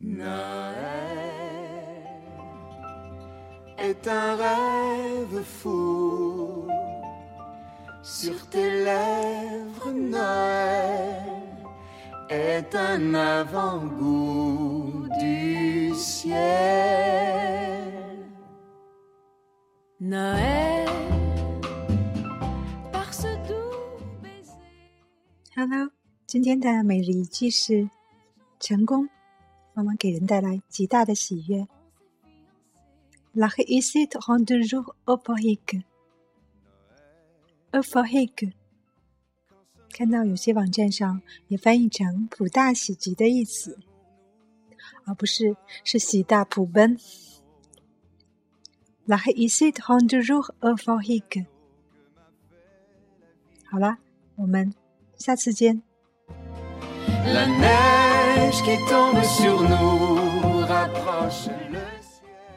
Noël est un rêve fou sur tes lèvres. Noël est un avant-goût du ciel. Noël, par ce doux baiser. Hello，今天的每日一句是成功， 往往给人带来极大的喜悦。La réussite rend toujours euphorique. Euphorique，看到有些网站上也翻译成“普大喜极”的意思，而不是是喜大普奔。La réussite rend toujours euphorique。好啦，我们下次见。La neige qui tombe sur nous. Rapproche le